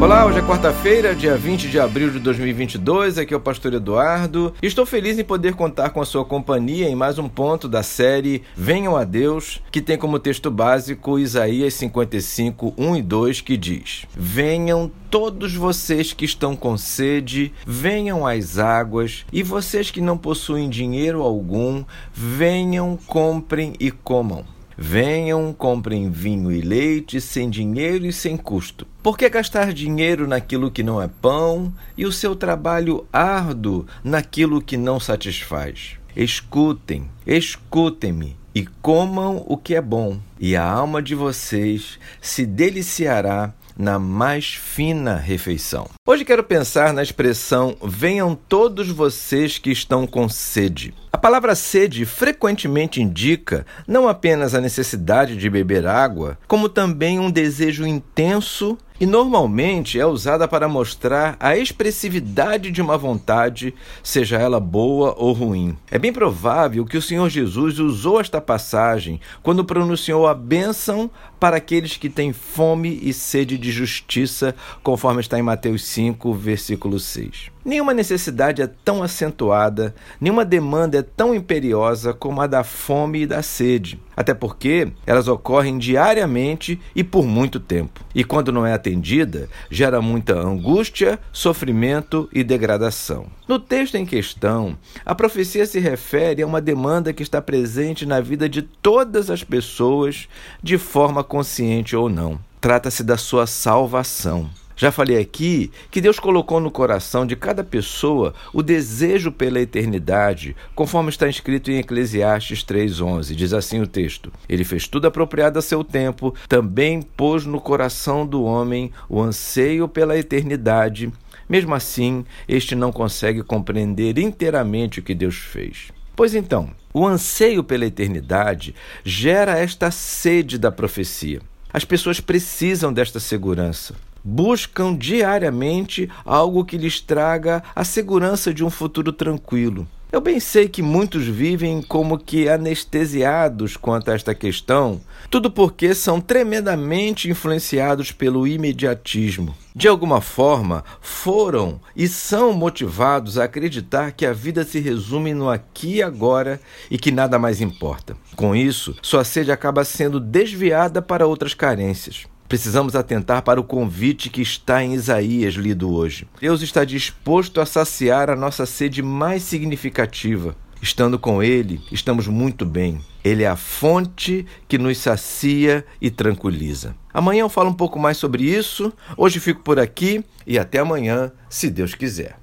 Olá, hoje é quarta-feira, dia 20 de abril de 2022. Aqui é o Pastor Eduardo. Estou feliz em poder contar com a sua companhia em mais um ponto da série Venham a Deus, que tem como texto básico Isaías 55, 1 e 2, que diz: Venham todos vocês que estão com sede, venham às águas, e vocês que não possuem dinheiro algum, venham, comprem e comam. Venham, comprem vinho e leite sem dinheiro e sem custo. Por que gastar dinheiro naquilo que não é pão e o seu trabalho árduo naquilo que não satisfaz? Escutem, escutem-me e comam o que é bom, e a alma de vocês se deliciará na mais fina refeição. Hoje quero pensar na expressão venham todos vocês que estão com sede. A palavra sede frequentemente indica não apenas a necessidade de beber água, como também um desejo intenso e normalmente é usada para mostrar a expressividade de uma vontade, seja ela boa ou ruim. É bem provável que o Senhor Jesus usou esta passagem quando pronunciou a bênção para aqueles que têm fome e sede de justiça, conforme está em Mateus 5, versículo 6. Nenhuma necessidade é tão acentuada, nenhuma demanda é tão imperiosa como a da fome e da sede. Até porque elas ocorrem diariamente e por muito tempo. E quando não é atendida, gera muita angústia, sofrimento e degradação. No texto em questão, a profecia se refere a uma demanda que está presente na vida de todas as pessoas, de forma consciente ou não. Trata-se da sua salvação. Já falei aqui que Deus colocou no coração de cada pessoa o desejo pela eternidade, conforme está escrito em Eclesiastes 3:11. Diz assim o texto: Ele fez tudo apropriado a seu tempo, também pôs no coração do homem o anseio pela eternidade. Mesmo assim, este não consegue compreender inteiramente o que Deus fez. Pois então, o anseio pela eternidade gera esta sede da profecia. As pessoas precisam desta segurança buscam diariamente algo que lhes traga a segurança de um futuro tranquilo. Eu bem sei que muitos vivem como que anestesiados quanto a esta questão, tudo porque são tremendamente influenciados pelo imediatismo. De alguma forma, foram e são motivados a acreditar que a vida se resume no aqui e agora e que nada mais importa. Com isso, sua sede acaba sendo desviada para outras carências. Precisamos atentar para o convite que está em Isaías, lido hoje. Deus está disposto a saciar a nossa sede mais significativa. Estando com Ele, estamos muito bem. Ele é a fonte que nos sacia e tranquiliza. Amanhã eu falo um pouco mais sobre isso. Hoje fico por aqui e até amanhã, se Deus quiser.